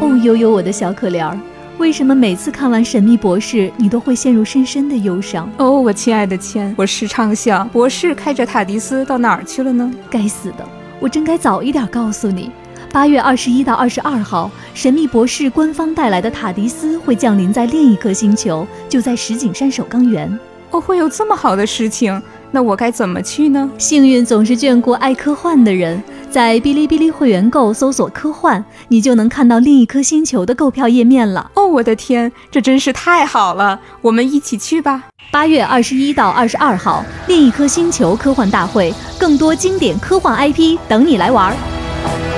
哦，悠悠，我的小可怜儿，为什么每次看完《神秘博士》，你都会陷入深深的忧伤？哦，我亲爱的千，我时常想，博士开着塔迪斯到哪儿去了呢？该死的，我真该早一点告诉你。八月二十一到二十二号，神秘博士官方带来的塔迪斯会降临在另一颗星球，就在石景山首钢园。哦，会有这么好的事情？那我该怎么去呢？幸运总是眷顾爱科幻的人，在哔哩哔哩会员购搜索“科幻”，你就能看到另一颗星球的购票页面了。哦，我的天，这真是太好了！我们一起去吧。八月二十一到二十二号，另一颗星球科幻大会，更多经典科幻 IP 等你来玩。大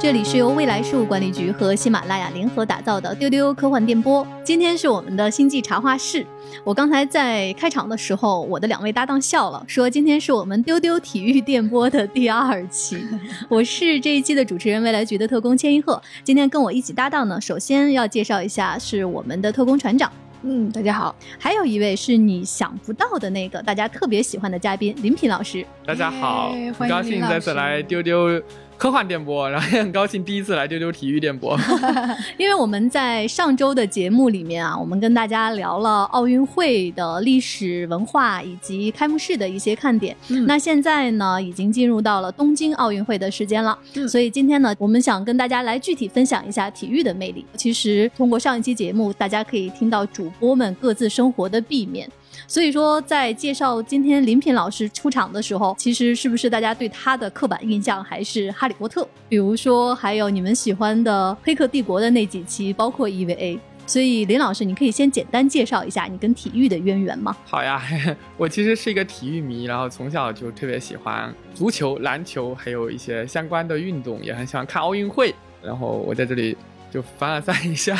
这里是由未来事务管理局和喜马拉雅联合打造的丢丢科幻电波。今天是我们的星际茶话室。我刚才在开场的时候，我的两位搭档笑了，说今天是我们丢丢体育电波的第二期。我是这一期的主持人，未来局的特工千一鹤。今天跟我一起搭档呢，首先要介绍一下是我们的特工船长。嗯，大家好。还有一位是你想不到的那个大家特别喜欢的嘉宾林平老师。大家好，很高兴再次来丢丢。科幻电波，然后也很高兴第一次来丢丢体育电波，因为我们在上周的节目里面啊，我们跟大家聊了奥运会的历史文化以及开幕式的一些看点。那现在呢，已经进入到了东京奥运会的时间了，所以今天呢，我们想跟大家来具体分享一下体育的魅力。其实通过上一期节目，大家可以听到主播们各自生活的避面。所以说，在介绍今天林品老师出场的时候，其实是不是大家对他的刻板印象还是哈利波特？比如说，还有你们喜欢的《黑客帝国》的那几期，包括 EVA。所以林老师，你可以先简单介绍一下你跟体育的渊源吗？好呀，我其实是一个体育迷，然后从小就特别喜欢足球、篮球，还有一些相关的运动，也很喜欢看奥运会。然后我在这里就凡尔赛一下，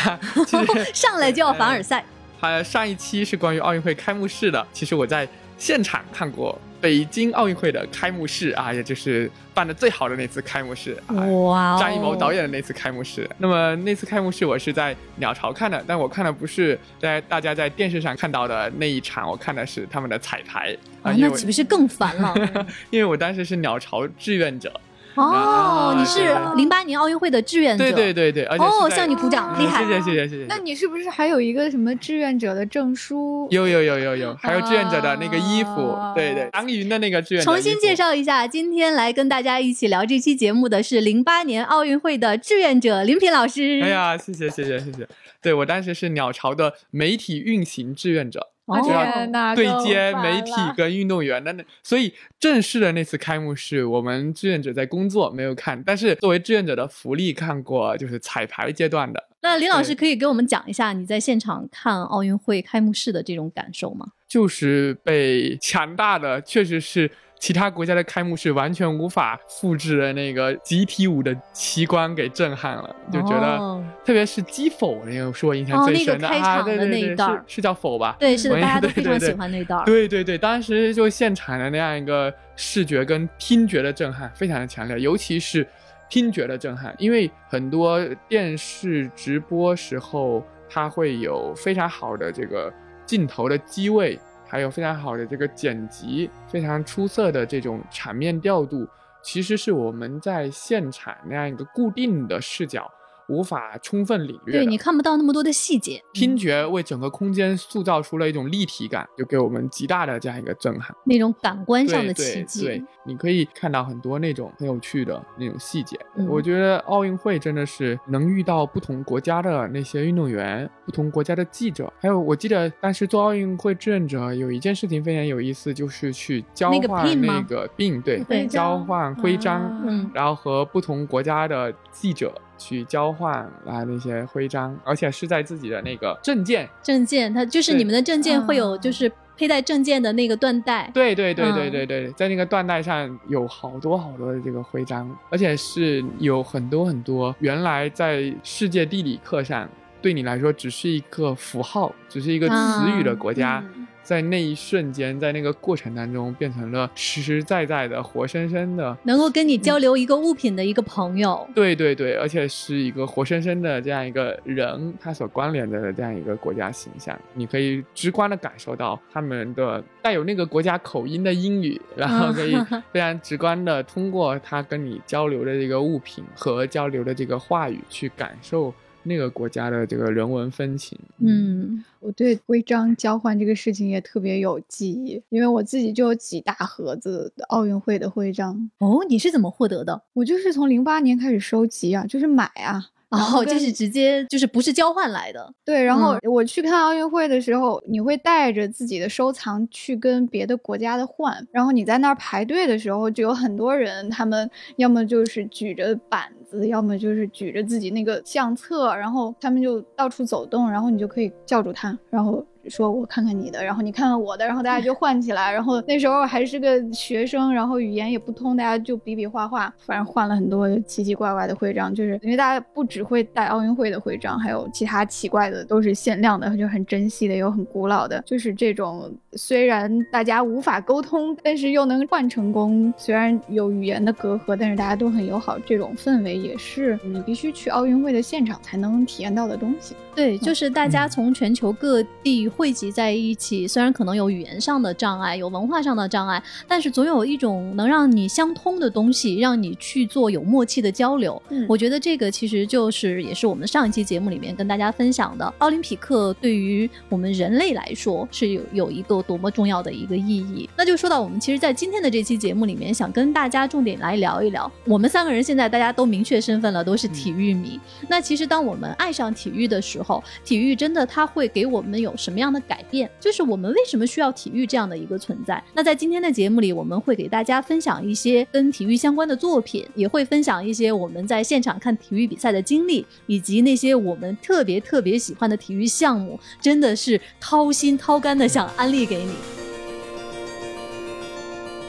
上来就要凡尔赛。还上一期是关于奥运会开幕式的，其实我在现场看过北京奥运会的开幕式啊，也就是办的最好的那次开幕式。哇！张艺谋导演的那次开幕式。那么那次开幕式我是在鸟巢看的，但我看的不是在大家在电视上看到的那一场，我看的是他们的彩排。啊，那岂不是更烦了？因为我当时是鸟巢志愿者。哦，你是零八年奥运会的志愿者，对对对对，哦，向你鼓掌，厉害，谢谢谢谢谢谢。那你是不是还有一个什么志愿者的证书？有有有有有，还有志愿者的那个衣服，对对，杨云的那个志愿。重新介绍一下，今天来跟大家一起聊这期节目的是零八年奥运会的志愿者林平老师。哎呀，谢谢谢谢谢谢，对我当时是鸟巢的媒体运行志愿者。就要对接媒体跟运动员的那，所以正式的那次开幕式，我们志愿者在工作没有看，但是作为志愿者的福利看过，就是彩排阶段的。那林老师可以给我们讲一下你在现场看奥运会开幕式的这种感受吗？就是被强大的，确实是。其他国家的开幕式完全无法复制的那个集体舞的奇观给震撼了，就觉得，特别是击否那个是我印象最深的啊，对对对，是是叫否吧？对，是的，大家都非常喜欢那段。对对对，当时就现场的那样一个视觉跟听觉的震撼非常的强烈，尤其是听觉的震撼，因为很多电视直播时候它会有非常好的这个镜头的机位。还有非常好的这个剪辑，非常出色的这种场面调度，其实是我们在现场那样一个固定的视角。无法充分领略，对你看不到那么多的细节。听觉为整个空间塑造出了一种立体感，就给我们极大的这样一个震撼。那种感官上的奇迹，对，你可以看到很多那种很有趣的那种细节。我觉得奥运会真的是能遇到不同国家的那些运动员，不同国家的记者。还有，我记得当时做奥运会志愿者有一件事情非常有意思，就是去交换那个病，对，交换徽章，嗯，然后和不同国家的记者。去交换啊那些徽章，而且是在自己的那个证件。证件，它就是你们的证件会有，就是佩戴证件的那个缎带。对对对对对对，在那个缎带上有好多好多的这个徽章，而且是有很多很多原来在世界地理课上对你来说只是一个符号，只是一个词语的国家。在那一瞬间，在那个过程当中，变成了实实在在的、活生生的，能够跟你交流一个物品的一个朋友。对对对，而且是一个活生生的这样一个人，他所关联的这样一个国家形象，你可以直观的感受到他们的带有那个国家口音的英语，然后可以非常直观的通过他跟你交流的这个物品和交流的这个话语去感受。那个国家的这个人文风情，嗯，我对徽章交换这个事情也特别有记忆，因为我自己就有几大盒子奥运会的徽章。哦，你是怎么获得的？我就是从零八年开始收集啊，就是买啊。然后就是直接就是不是交换来的，对。然后我去看奥运会的时候，你会带着自己的收藏去跟别的国家的换。然后你在那儿排队的时候，就有很多人，他们要么就是举着板子，要么就是举着自己那个相册，然后他们就到处走动，然后你就可以叫住他，然后。说我看看你的，然后你看看我的，然后大家就 换起来。然后那时候还是个学生，然后语言也不通，大家就比比划划，反正换了很多奇奇怪怪的徽章。就是因为大家不只会带奥运会的徽章，还有其他奇怪的，都是限量的，就很珍惜的，有很古老的。就是这种虽然大家无法沟通，但是又能换成功。虽然有语言的隔阂，但是大家都很友好。这种氛围也是你必须去奥运会的现场才能体验到的东西。对，就是大家从全球各地。汇集在一起，虽然可能有语言上的障碍，有文化上的障碍，但是总有一种能让你相通的东西，让你去做有默契的交流。嗯，我觉得这个其实就是也是我们上一期节目里面跟大家分享的，奥林匹克对于我们人类来说是有有一个多么重要的一个意义。那就说到我们其实，在今天的这期节目里面，想跟大家重点来聊一聊，我们三个人现在大家都明确身份了，都是体育迷。那其实当我们爱上体育的时候，体育真的它会给我们有什么样？的改变，就是我们为什么需要体育这样的一个存在。那在今天的节目里，我们会给大家分享一些跟体育相关的作品，也会分享一些我们在现场看体育比赛的经历，以及那些我们特别特别喜欢的体育项目，真的是掏心掏肝的想安利给你。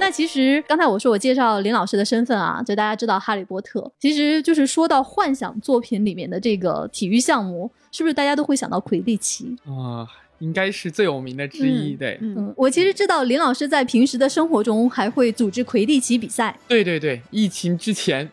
那其实刚才我说我介绍林老师的身份啊，就大家知道《哈利波特》，其实就是说到幻想作品里面的这个体育项目，是不是大家都会想到魁地奇啊？应该是最有名的之一，对。嗯，我其实知道林老师在平时的生活中还会组织魁地奇比赛。对对对，疫情之前。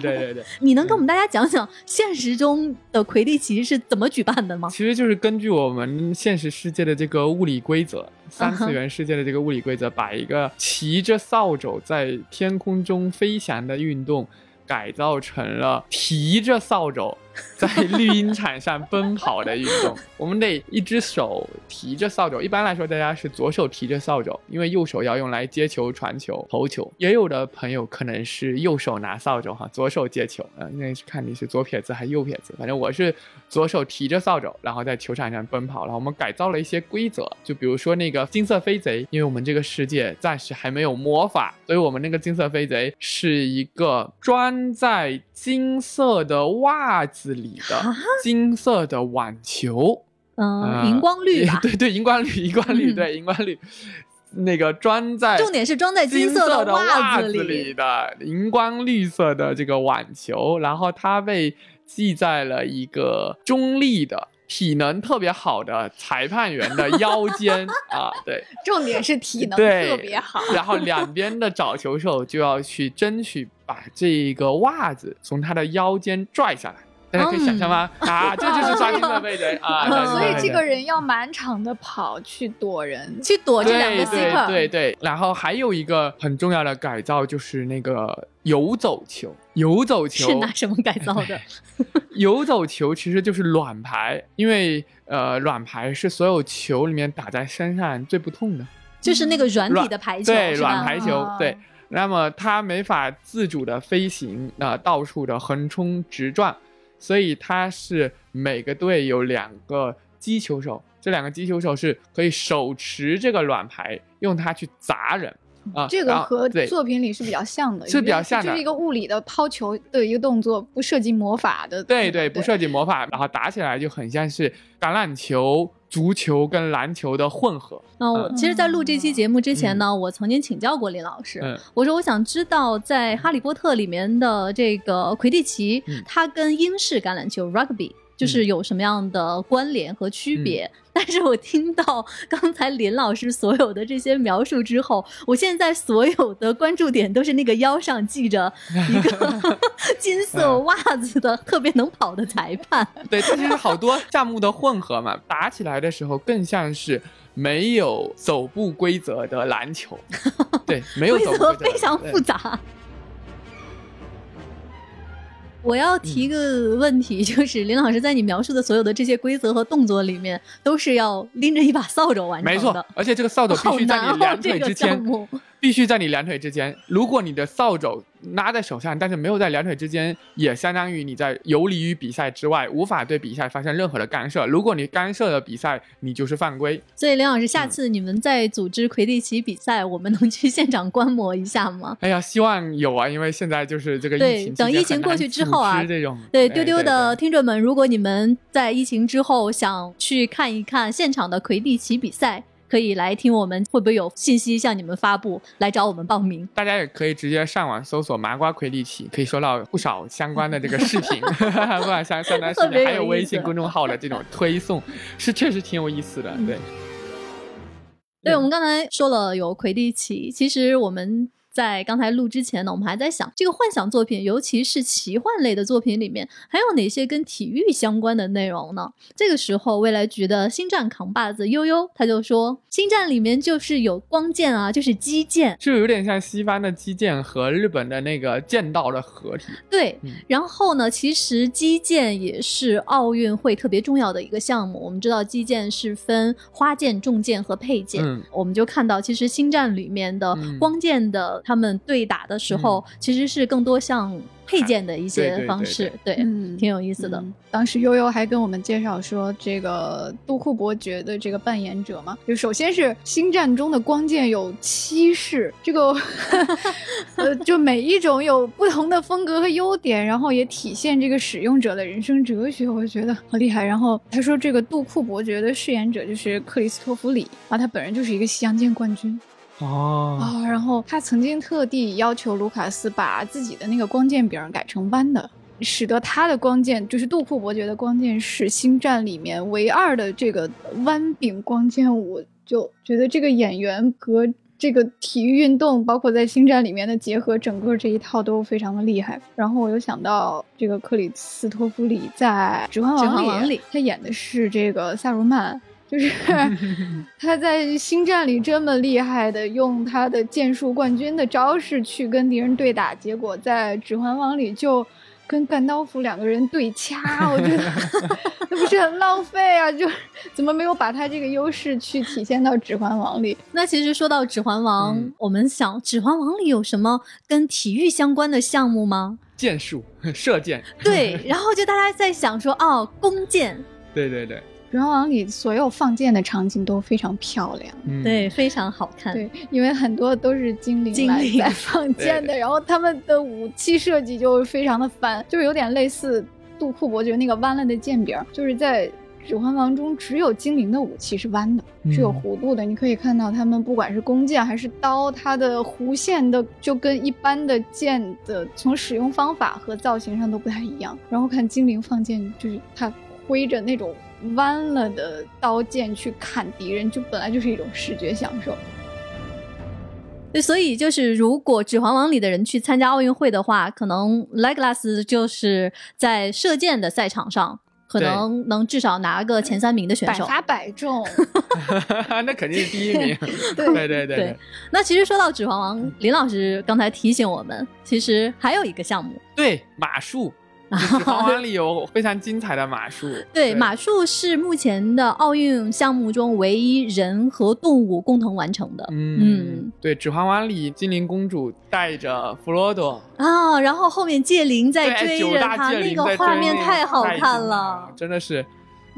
对 对对。你能跟我们大家讲讲现实中的魁地奇是怎么举办的吗？其实就是根据我们现实世界的这个物理规则，三次元世界的这个物理规则，把一个骑着扫帚在天空中飞翔的运动改造成了提着扫帚。在绿茵场上奔跑的运动，我们得一只手提着扫帚。一般来说，大家是左手提着扫帚，因为右手要用来接球、传球、投球。也有的朋友可能是右手拿扫帚哈，左手接球。嗯，那是看你是左撇子还是右撇子。反正我是左手提着扫帚，然后在球场上奔跑。然后我们改造了一些规则，就比如说那个金色飞贼，因为我们这个世界暂时还没有魔法，所以我们那个金色飞贼是一个装在金色的袜子。里的金色的网球，嗯，荧光绿吧？对对，荧光绿，荧光绿，对，荧光绿。那个装在重点是装在金色的袜子里的荧光绿色的这个网球，然后它被系在了一个中立的、体能特别好的裁判员的腰间 啊。对，重点是体能特别好。然后两边的找球手就要去争取把这个袜子从他的腰间拽下来。大家可以想象吗？啊，这就是抓金的背贼啊！所以这个人要满场的跑去躲人，去躲这两个 seeker 对对。然后还有一个很重要的改造就是那个游走球。游走球是拿什么改造的？游走球其实就是软排，因为呃，软排是所有球里面打在身上最不痛的，就是那个软体的排球，对，软排球，对。那么它没法自主的飞行，那到处的横冲直撞。所以他是每个队有两个击球手，这两个击球手是可以手持这个软牌，用它去砸人啊。这个和作品里是比较像的，是比较像的，就是一个物理的抛球的一个动作，不涉及魔法的。对对，不涉及魔法，然后打起来就很像是橄榄球。足球跟篮球的混合。那我其实，在录这期节目之前呢，我曾经请教过林老师，我说我想知道，在《哈利波特》里面的这个魁地奇，它跟英式橄榄球 （rugby） 就是有什么样的关联和区别。嗯 但是我听到刚才林老师所有的这些描述之后，我现在所有的关注点都是那个腰上系着一个 金色袜子的特别能跑的裁判。对，这就是好多项目的混合嘛，打起来的时候更像是没有走步规则的篮球。对，没有规则非常复杂。我要提一个问题，就是林老师在你描述的所有的这些规则和动作里面，都是要拎着一把扫帚完成的。没错，而且这个扫帚必须在你两腿这个之间必须在你两腿之间。如果你的扫帚拿在手上，但是没有在两腿之间，也相当于你在游离于比赛之外，无法对比赛发生任何的干涉。如果你干涉了比赛，你就是犯规。所以林老师，下次你们在组织魁地奇比赛，我们能去现场观摩一下吗？哎呀，希望有啊，因为现在就是这个疫情等疫情过去之后啊这种对哎丢丢的听众们，如果你们在疫情之后想去看一看现场的魁地奇比赛，可以来听我们会不会有信息向你们发布，来找我们报名。大家也可以直接上网搜索“麻瓜魁地奇”，可以收到不少相关的这个视频 不管相相关视频，还有微信公众号的这种推送，是确实挺有意思的。对，对，我们刚才说了有魁地奇，其实我们在刚才录之前呢，我们还在想，这个幻想作品，尤其是奇幻类的作品里面，还有哪些跟体育相关的内容呢？这个时候，未来局的星战扛把子悠悠他就说，星战里面就是有光剑啊，就是击剑，就有点像西方的击剑和日本的那个剑道的合体。对嗯，然后呢，其实击剑也是奥运会特别重要的一个项目。我们知道击剑是分花剑、重剑和佩剑，嗯我们就看到其实星战里面的嗯光剑的他们对打的时候，其实是更多像配件的一对些对对方式，对，嗯挺有意思的。嗯当时悠悠还跟我们介绍说，这个杜库伯爵的这个扮演者嘛，就首先是星战中的光剑有七式，这个呃，就每一种有不同的风格和优点，然后也体现这个使用者的人生哲学，我觉得好厉害。然后他说，这个杜库伯爵的饰演者就是克里斯托弗里啊，他本人就是一个西洋剑冠军。哦，啊、然后他曾经特地要求卢卡斯把自己的那个光剑柄改成弯的，使得他的光剑就是杜库伯爵的光剑是星战里面唯二的这个弯柄光剑。我就觉得这个演员和这个体育运动，包括在星战里面的结合，整个这一套都非常的厉害。然后我又想到这个克里斯托弗里在《指环王》指环王里他演的是这个萨鲁曼。就是 他在星战里这么厉害的用他的剑术冠军的招式去跟敌人对打，结果在《指环王》里就跟甘道夫两个人对掐，我觉得 那不是很浪费啊？就怎么没有把他这个优势去体现到《指环王》里？那其实说到《指环王》嗯我们想《指环王》里有什么跟体育相关的项目吗？剑术 射箭，对，然后就大家在想说，哦，弓箭，对对对，《指环王》里所有放箭的场景都非常漂亮。嗯，对，非常好看。对，因为很多都是精灵来精灵 在放箭的，然后他们的武器设计就非常的翻，就是有点类似杜库伯爵那个弯了的剑柄，就是在《指环王》中只有精灵的武器是弯的，是有嗯弧度的。你可以看到他们不管是弓箭还是刀，它的弧线的就跟一般的剑的从使用方法和造型上都不太一样。然后看精灵放箭，就是它挥着那种。弯了的刀剑去砍敌人，就本来就是一种视觉享受。对，所以就是如果《指环王》里的人去参加奥运会的话，可能 Legolas 就是在射箭的赛场上，可能能至少拿个前三名的选手。百发百中，那肯定是第一名。对对对对。对，那其实说到《指环王》，林老师刚才提醒我们，其实还有一个项目，对马术，《指环王》里有非常精彩的马术。对，马术是目前的奥运项目中唯一人和动物共同完成的。嗯嗯，对，《指环王》里精灵公主带着弗罗多，啊，然后后面戒灵在，追着他，那个画面太好看了。真的是。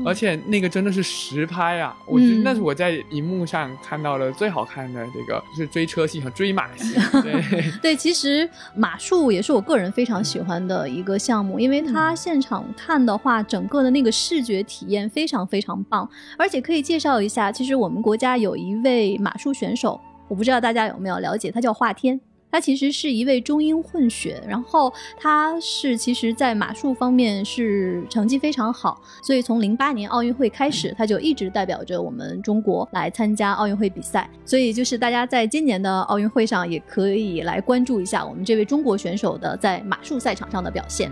嗯而且那个真的是实拍啊！我觉得嗯那是我在荧幕上看到的最好看的这个，就是追车戏和追马戏。对，对，其实马术也是我个人非常喜欢的一个项目，因为它现场看的话，整个的那个视觉体验非常非常棒，而且可以介绍一下，其实我们国家有一位马术选手，我不知道大家有没有了解，他叫华天。他其实是一位中英混血，然后他是其实在马术方面是成绩非常好，所以从零八年奥运会开始，他就一直代表着我们中国来参加奥运会比赛。所以就是大家在今年的奥运会上也可以来关注一下我们这位中国选手的在马术赛场上的表现。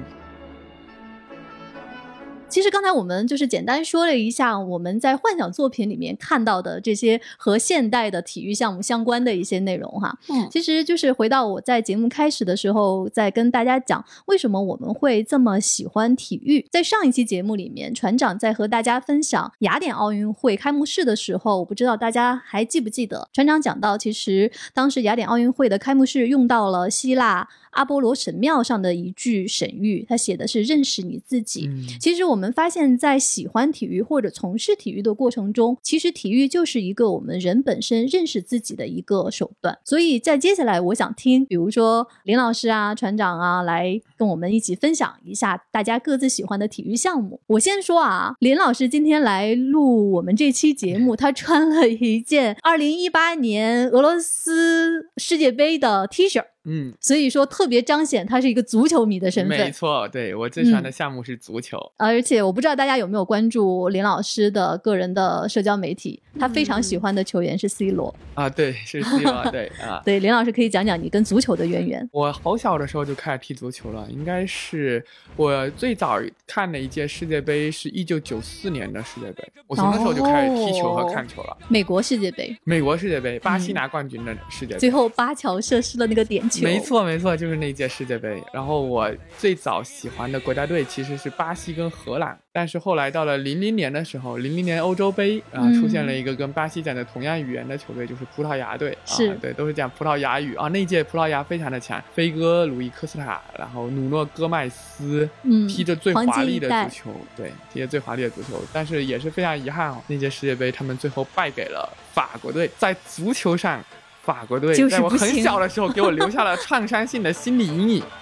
其实刚才我们就是简单说了一下我们在幻想作品里面看到的这些和现代的体育项目相关的一些内容哈。嗯，其实就是回到我在节目开始的时候，在跟大家讲为什么我们会这么喜欢体育。在上一期节目里面，船长在和大家分享雅典奥运会开幕式的时候，我不知道大家还记不记得，船长讲到，其实当时雅典奥运会的开幕式用到了希腊。阿波罗神庙上的一句神谕，他写的是“认识你自己”。嗯其实我们发现，在喜欢体育或者从事体育的过程中，其实体育就是一个我们人本身认识自己的一个手段。所以在接下来，我想听，比如说林老师啊、船长啊，来跟我们一起分享一下大家各自喜欢的体育项目。我先说啊，林老师今天来录我们这期节目，他穿了一件二零一八年俄罗斯世界杯的 T 恤。嗯，所以说特别彰显他是一个足球迷的身份没。错，对我最喜欢嗯的项目是足球。而且我不知道大家有没有关注林老师的个人的社交媒体，他非常喜欢的球员是 C 罗。啊，对，是 C 罗，对啊。对，林老师可以讲讲你跟足球的渊源。我好小的时候就开始踢足球了，应该是我最早看的一届世界杯是一九九四年的世界杯，我从那时候就开始踢球和看球了。美国世界杯，美国世界杯，巴西嗯拿冠军的世界杯。最后巴乔射失了那个点球。没，错，没错，就是那届世界杯。然后我最早喜欢的国家队其实是巴西跟荷兰，但是后来到了零零年的时候，零零年欧洲杯啊、嗯出现了一个跟巴西讲的同样语言的球队，就是葡萄牙队。是啊，对，都是讲葡萄牙语啊。那届葡萄牙非常的强，飞哥、鲁伊科斯塔，然后努诺戈麦斯，嗯踢着最华丽的足球，对，踢着最华丽的足球，但是也是非常遗憾哦，那届世界杯他们最后败给了法国队，在足球上。法国队就是在我很小的时候给我留下了创伤性的心理阴影。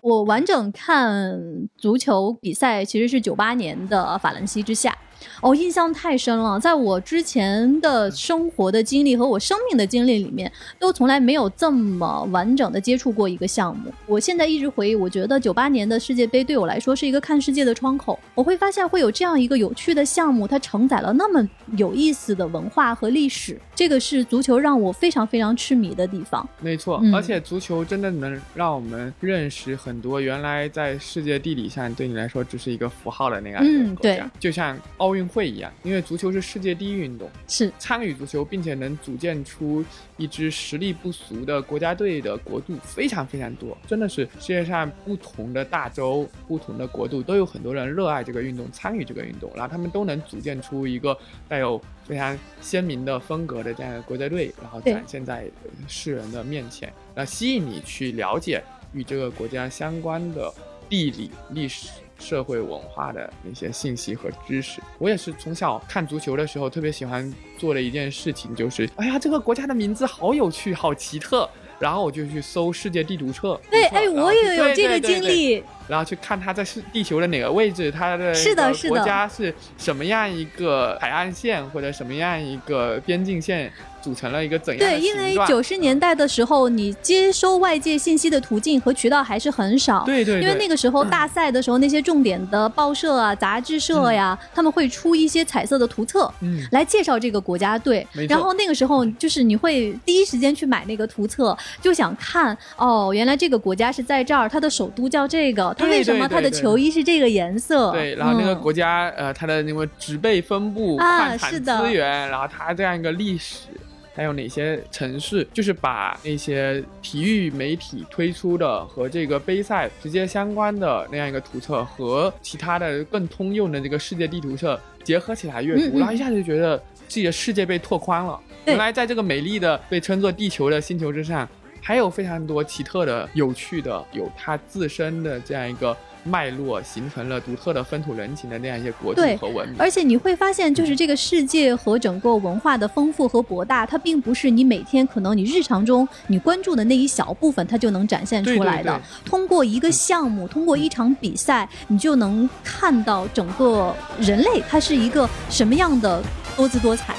我完整看足球比赛其实是九八年的法兰西之夏。哦，印象太深了，在我之前的生活的经历和我生命的经历里面，都从来没有这么完整的接触过一个项目。我现在一直回忆，我觉得九八年的世界杯对我来说是一个看世界的窗口。我会发现会有这样一个有趣的项目，它承载了那么有意思的文化和历史，这个是足球让我非常非常痴迷的地方。没错，嗯而且足球真的能让我们认识很多原来在世界地理上对你来说只是一个符号的那样一嗯个国家，对就像奥运会一样，因为足球是世界第一运动，是，参与足球并且能组建出一支实力不俗的国家队的国度非常非常多，真的是世界上不同的大洲、不同的国度都有很多人热爱这个运动，参与这个运动，然后他们都能组建出一个带有非常鲜明的风格的这样的国家队，然后展现在呃世人的面前，然后吸引你去了解与这个国家相关的地理、历史。社会文化的那些信息和知识，我也是从小看足球的时候特别喜欢做的一件事情，就是哎呀，这个国家的名字好有趣，好奇特，然后我就去搜世界地图册。对，哎，我也有这个经历。然后去看它在是地球的哪个位置，它的一个是的。是的国家是什么样一个海岸线或者什么样一个边境线组成了一个怎样的对，因为九十年代的时候，你接收外界信息的途径和渠道还是很少。对对对，因为那个时候大赛的时候，那些重点的报社啊、杂志社呀，他们会出一些彩色的图册。嗯。来介绍这个国家队然后那个时候就是你会第一时间去买那个图册，就想看哦，原来这个国家是在这儿，它的首都叫这个，它为什么它的球衣是这个颜色？对，然后那个嗯。国家、呃，它的那个植被分布、啊矿产是的。资源，然后它这样一个历史，还有哪些城市，就是把那些体育媒体推出的和这个杯赛直接相关的那样一个图册，和其他的更通用的这个世界地图册结合起来阅读，嗯嗯。然后一下子就觉得自己的世界被拓宽了。原来在这个美丽的被称作地球的星球之上，还有非常多奇特的、有趣的，有它自身的这样一个脉络，形成了独特的风土人情的那样一些国度和文明。而且你会发现，就是这个世界和整个文化的丰富和博大，它并不是你每天可能你日常中你关注的那一小部分，它就能展现出来的。对对对通过一个项目，通过一场比赛，你就能看到整个人类它是一个什么样的多姿多彩。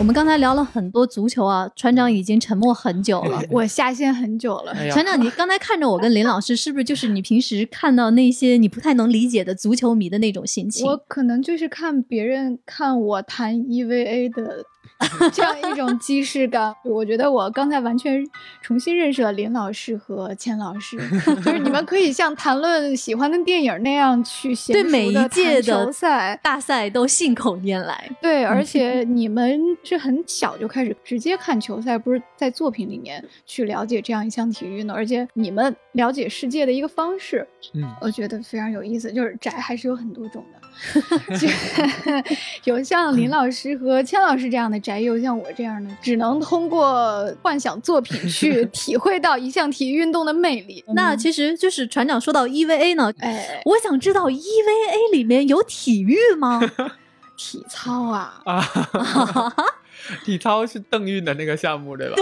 我们刚才聊了很多足球啊，船长已经沉默很久了。我下线很久了。哎船长，你刚才看着我跟林老师，是不是就是你平时看到那些你不太能理解的足球迷的那种心情？我可能就是看别人看我谈 EVA 的 这样一种既视感。我觉得我刚才完全重新认识了林老师和钱老师，就是你们可以像谈论喜欢的电影那样去 写对每一届的球赛。大赛都信口拈来。对，而且你们是很小就开始直接看球赛，不是在作品里面去了解这样一项体育运动，而且你们了解世界的一个方式，嗯，我觉得非常有意思。就是宅还是有很多种的，就 有像林老师和千老师这样的宅，也有像我这样的，只能通过幻想作品 去体会到一项体育运动的魅力。那其实就是船长说到 EVA 呢，哎，我想知道 EVA 里面有体育吗？体操啊，啊，体操是邓韵的那个项目对吧？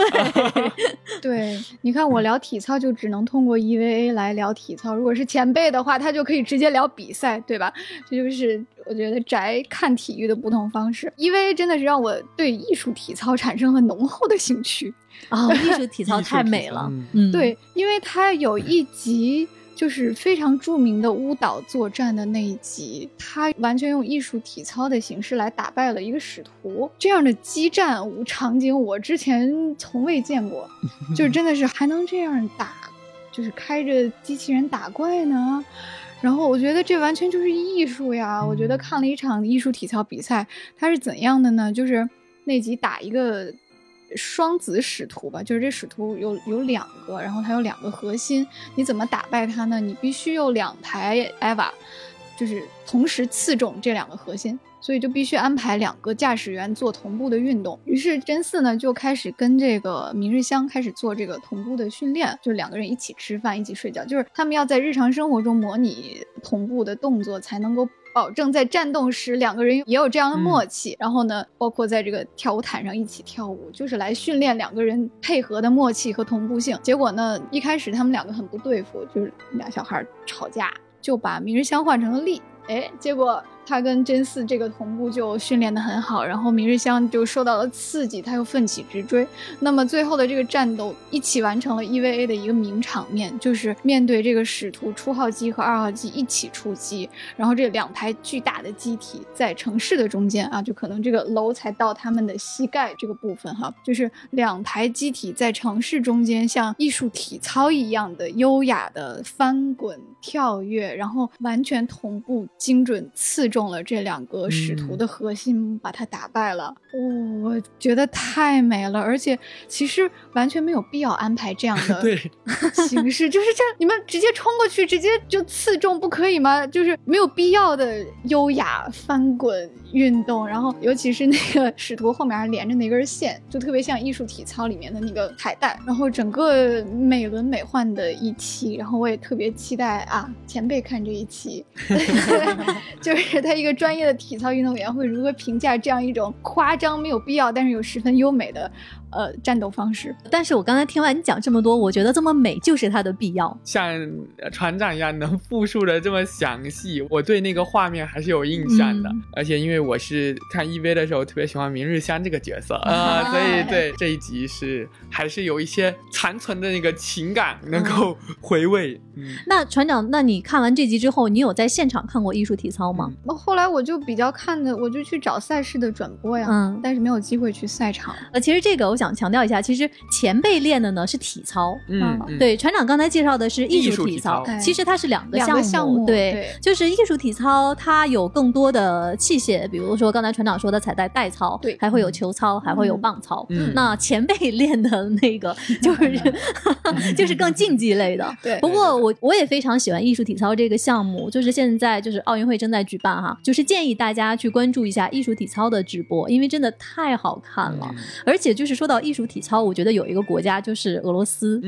对，你看我聊体操就只能通过 EVA 来聊体操，如果是前辈的话，他就可以直接聊比赛，对吧？这就是我觉得宅看体育的不同方式。EVA 真的是让我对艺术体操产生了浓厚的兴趣。啊、艺术体 操太美了嗯，嗯，对，因为它有一集就是非常著名的乌岛作战的那一集，他完全用艺术体操的形式来打败了一个使徒，这样的激战场景我之前从未见过，就是真的是还能这样打，就是开着机器人打怪呢。然后我觉得这完全就是艺术呀！我觉得看了一场艺术体操比赛，它是怎样的呢？就是那集打一个双子使徒吧，就是这使徒有有两个，然后它有两个核心，你怎么打败它呢？你必须有两台 EVA，就是同时刺中这两个核心，所以就必须安排两个驾驶员做同步的运动。于是真四呢就开始跟这个明日香开始做这个同步的训练，就两个人一起吃饭，一起睡觉，就是他们要在日常生活中模拟同步的动作，才能够保证在战斗时两个人也有这样的默契。然后呢，包括在这个跳舞毯上一起跳舞，就是来训练两个人配合的默契和同步性。结果呢，一开始他们两个很不对付，就是俩小孩吵架，就把明日香换成了丽。哎，结果他跟真四这个同步就训练得很好，然后明日香就受到了刺激，他又奋起直追。那么最后的这个战斗一起完成了 EVA 的一个名场面，就是面对这个使徒初号机和二号机一起出击，然后这两台巨大的机体在城市的中间啊，就可能这个楼才到他们的膝盖这个部分哈，就是两台机体在城市中间像艺术体操一样的优雅的翻滚跳跃，然后完全同步精准刺中了这两个使徒的核心，把它打败了。哦，我觉得太美了，而且其实完全没有必要安排这样的 形式，就是这样，你们直接冲过去，直接就刺中，不可以吗？就是没有必要的优雅翻滚运动，然后尤其是那个 使徒后面还连着那根线，就特别像艺术体操里面的那个彩带，然后整个美轮美奂的一期，然后我也特别期待啊，前辈看这一期，就是他一个专业的体操运动员会如何评价这样一种夸张没有必要，但是又十分优美的呃战斗方式。但是我刚才听完你讲这么多，我觉得这么美就是它的必要。像船长一样能复述的这么详细，我对那个画面还是有印象的。嗯而且因为我是看 EV 的时候特别喜欢明日香这个角色啊、所以对这一集是还是有一些残存的那个情感能够回味。嗯，那船长，那你看完这集之后，你有在现场看过艺术体操吗？那后来我就比较看的，我就去找赛事的转播呀，嗯但是没有机会去赛场。呃，其实这个我想强调一下，其实前辈练的呢是体操。嗯嗯，对，船长刚才介绍的是艺艺术体操哎其实它是两个项目，项目对，对就是艺术体操，它有更多的器械，比如说刚才船长说的彩带带操，对还会有球操，还会有棒操。嗯那前辈 练的那个 就是 就是更竞技类的。对不过我我也非常喜欢艺术体操这个项目，就是现在就是奥运会正在举办哈，就是建议大家去关注一下艺术体操的直播，因为真的太好看了。而且就是说到艺术体操，我觉得有一个国家就是俄罗斯，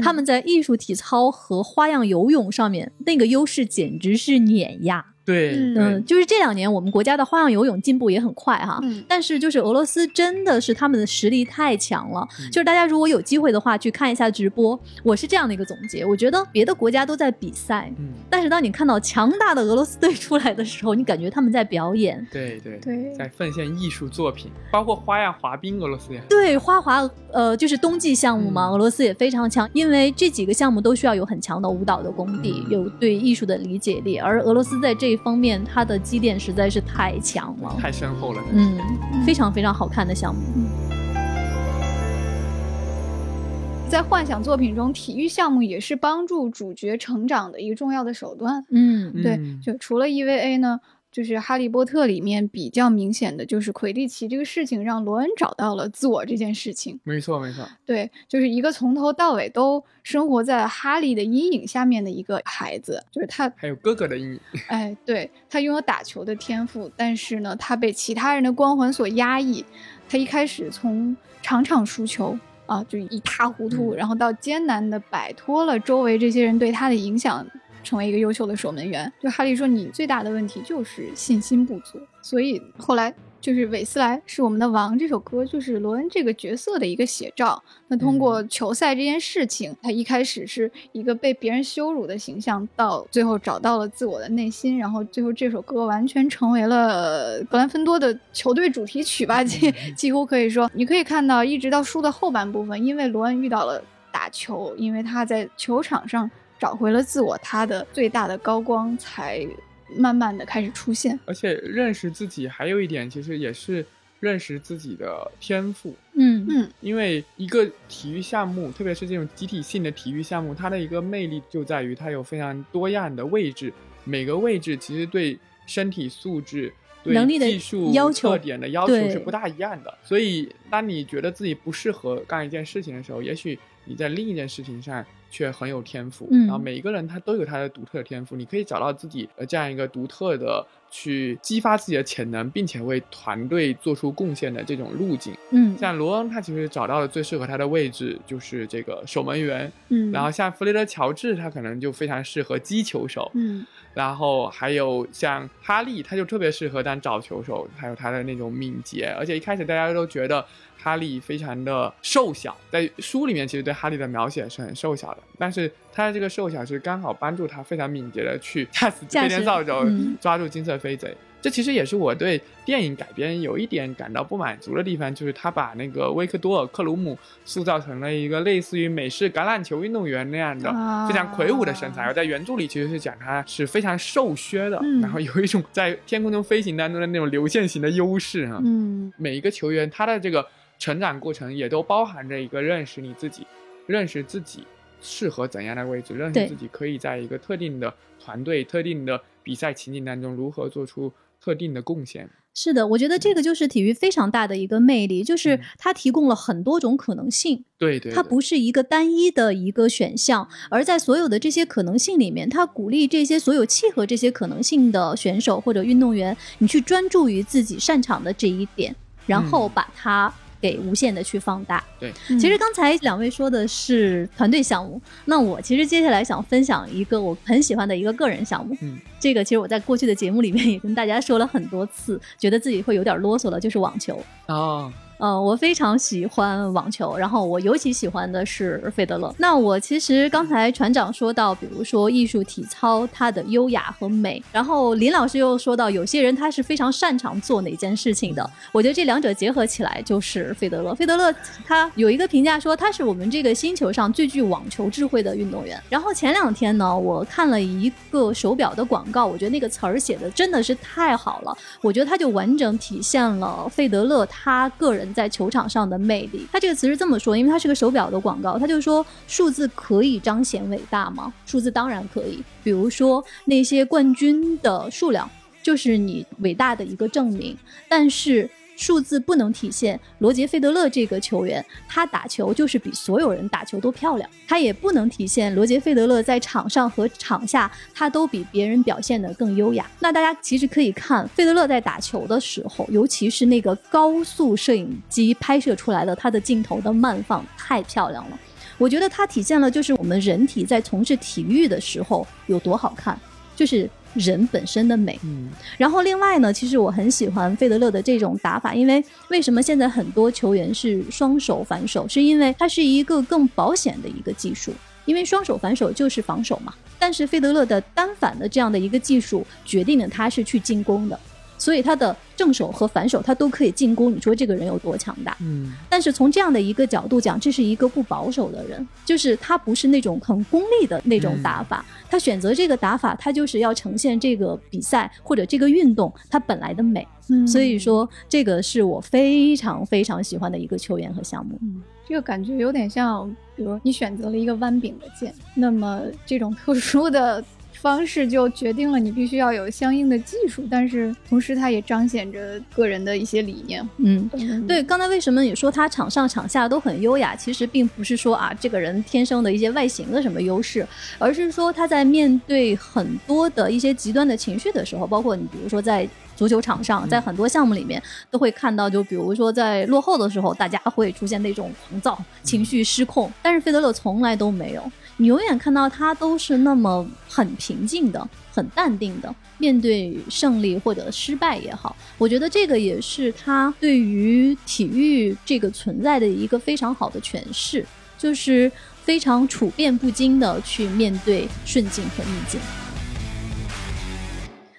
他们在艺术体操和花样游泳上面那个优势简直是碾压。对，嗯嗯，就是这两年我们国家的花样游泳进步也很快哈。嗯。但是就是俄罗斯真的是他们的实力太强了，嗯。就是大家如果有机会的话去看一下直播，我是这样的一个总结，我觉得别的国家都在比赛，嗯，但是当你看到强大的俄罗斯队出来的时候，你感觉他们在表演。对对对。在奉献艺术作品，包括花样滑冰，俄罗斯也对花滑，呃，就是冬季项目嘛，嗯。俄罗斯也非常强，因为这几个项目都需要有很强的舞蹈的功底，嗯。有对艺术的理解力，而俄罗斯在这一方面，它的积淀实在是太强了。太深厚了。嗯，非常非常好看的项目。在幻想作品中，体育项目也是帮助主角成长的一个重要的手段。嗯对嗯，就除了 EVA 呢，就是《哈利波特》里面比较明显的就是魁地奇这个事情，让罗恩找到了自我这件事情。没错没错，对，就是一个从头到尾都生活在哈利的阴影下面的一个孩子，就是他，还有哥哥的阴影。哎，对他拥有打球的天赋，但是呢，他被其他人的光环所压抑。他一开始从场场输球啊，就一塌糊涂，嗯然后到艰难的摆脱了周围这些人对他的影响，成为一个优秀的守门员。就哈利说，你最大的问题就是信心不足，所以后来。就是韦斯莱是我们的王这首歌，就是罗恩这个角色的一个写照。那通过球赛这件事情，他一开始是一个被别人羞辱的形象，到最后找到了自我的内心，然后最后这首歌完全成为了格兰芬多的球队主题曲吧，几几乎可以说，你可以看到，一直到书的后半部分，因为罗恩遇到了打球，因为他在球场上找回了自我，他的最大的高光才慢慢的开始出现。而且认识自己还有一点，其实也是认识自己的天赋。嗯嗯因为一个体育项目，特别是这种集体性的体育项目，它的一个魅力就在于它有非常多样的位置，每个位置其实对身体素质、对能力的技术要求特点的要求是不大一样的。所以，当你觉得自己不适合干一件事情的时候，也许你在另一件事情上却很有天赋。嗯然后每一个人他都有他的独特的天赋，你可以找到自己呃这样一个独特的去激发自己的潜能，并且为团队做出贡献的这种路径。嗯像罗恩，他其实找到了最适合他的位置，就是这个守门员。嗯然后像弗雷德·乔治，他可能就非常适合击球手。嗯然后还有像哈利，他就特别适合当找球手，还有他的那种敏捷。而且一开始大家都觉得哈利非常的瘦小，在书里面其实对哈利的描写是很瘦小的，但是他的这个瘦小是刚好帮助他非常敏捷的去 驾驶飞天扫帚，嗯抓住金色飞贼。这其实也是我对电影改编有一点感到不满足的地方，就是他把那个维克多尔·克鲁姆塑造成了一个类似于美式橄榄球运动员那样的啊非常魁梧的身材，而在原著里其实是讲他是非常瘦削的，嗯然后有一种在天空中飞行当中的那种流线型的优势啊。嗯每一个球员他的这个成长过程也都包含着一个认识你自己，认识自己适合怎样的位置，认识自己可以在一个特定的团队、特定的比赛情景当中如何做出特定的贡献。是的，我觉得这个就是体育非常大的一个魅力，就是嗯它提供了很多种可能性。对对，对它不是一个单一的一个选项，而在所有的这些可能性里面，它鼓励这些所有契合这些可能性的选手或者运动员，你去专注于自己擅长的这一点，然后把它给无限的去放大。对，嗯其实刚才两位说的是团队项目，那我其实接下来想分享一个我很喜欢的一个个人项目。嗯，这个其实我在过去的节目里面也跟大家说了很多次，觉得自己会有点啰嗦了，就是网球。啊，呃，我非常喜欢网球，然后我尤其喜欢的是费德勒。那我其实刚才船长说到，比如说艺术体操它的优雅和美，然后林老师又说到有些人他是非常擅长做哪件事情的。我觉得这两者结合起来就是费德勒。费德勒他有一个评价说他是我们这个星球上最具网球智慧的运动员。然后前两天呢，我看了一个手表的广告，我觉得那个词儿写的真的是太好了。我觉得它就完整体现了费德勒他个人在球场上的魅力。他这个词是这么说，因为他是个手表的广告，他就说数字可以彰显伟大吗？数字当然可以，比如说那些冠军的数量就是你伟大的一个证明，但是。数字不能体现罗杰·费德勒这个球员，他打球就是比所有人打球都漂亮。他也不能体现罗杰·费德勒在场上和场下，他都比别人表现得更优雅。那大家其实可以看费德勒在打球的时候，尤其是那个高速摄影机拍摄出来的他的镜头的慢放，太漂亮了。我觉得它体现了就是我们人体在从事体育的时候有多好看，就是人本身的美。嗯然后另外呢，其实我很喜欢费德勒的这种打法，因为为什么现在很多球员是双手反手，是因为它是一个更保险的一个技术。因为双手反手就是防守嘛，但是费德勒的单反的这样的一个技术决定了他是去进攻的，所以他的正手和反手他都可以进攻。你说这个人有多强大？嗯但是从这样的一个角度讲，这是一个不保守的人，就是他不是那种很功利的那种打法，他选择这个打法，他就是要呈现这个比赛或者这个运动它本来的美。嗯所以说，这个是我非常非常喜欢的一个球员和项目。嗯这个感觉有点像，比如你选择了一个弯柄的剑，那么这种特殊的方式就决定了你必须要有相应的技术，但是同时它也彰显着个人的一些理念。嗯。嗯，对，刚才为什么你说他场上场下都很优雅？其实并不是说啊这个人天生的一些外形的什么优势，而是说他在面对很多的一些极端的情绪的时候，包括你比如说在足球场上，在很多项目里面都会看到，就比如说在落后的时候，大家会出现那种狂躁、情绪失控，但是费德勒从来都没有，你永远看到他都是那么很平静的、很淡定的面对胜利或者失败也好，我觉得这个也是他对于体育这个存在的一个非常好的诠释，就是非常处变不惊的去面对顺境和逆境。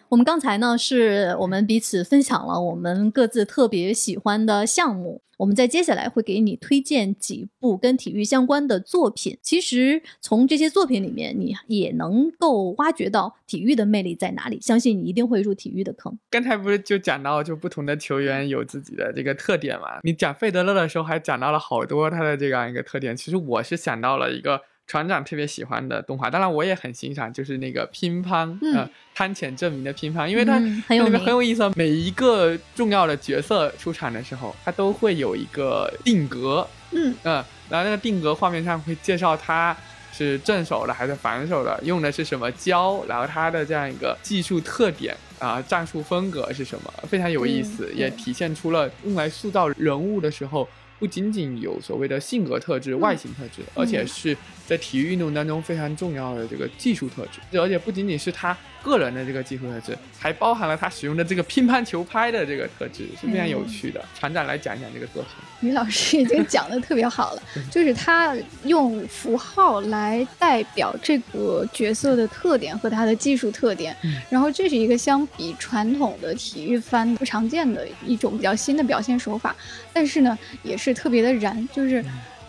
我们刚才呢，是我们彼此分享了我们各自特别喜欢的项目。我们在接下来会给你推荐几部跟体育相关的作品。其实从这些作品里面，你也能够挖掘到体育的魅力在哪里。相信你一定会入体育的坑。刚才不是就讲到，就不同的球员有自己的这个特点嘛？你讲费德勒的时候，还讲到了好多他的这样一个特点。其实我是想到了一个船长特别喜欢的动画，当然我也很欣赏，就是那个乒乓，嗯呃，滩浅证明的乒乓，因为它里面很有意思啊。每一个重要的角色出场的时候，它都会有一个定格，嗯嗯，然后那个定格画面上会介绍他是正手的还是反手的，用的是什么胶，然后他的这样一个技术特点啊、战术风格是什么，非常有意思，嗯也体现出了用来塑造人物的时候。不仅仅有所谓的性格特质、外形特质，而且是在体育运动当中非常重要的这个技术特质，而且不仅仅是他个人的这个技术特质，还包含了他使用的这个乒乓球拍的这个特质，是非常有趣的。船长来讲一讲这个作品。于老师已经讲的特别好了，就是他用符号来代表这个角色的特点和他的技术特点，然后这是一个相比传统的体育番不常见的一种比较新的表现手法，但是呢，也是特别的燃，就是。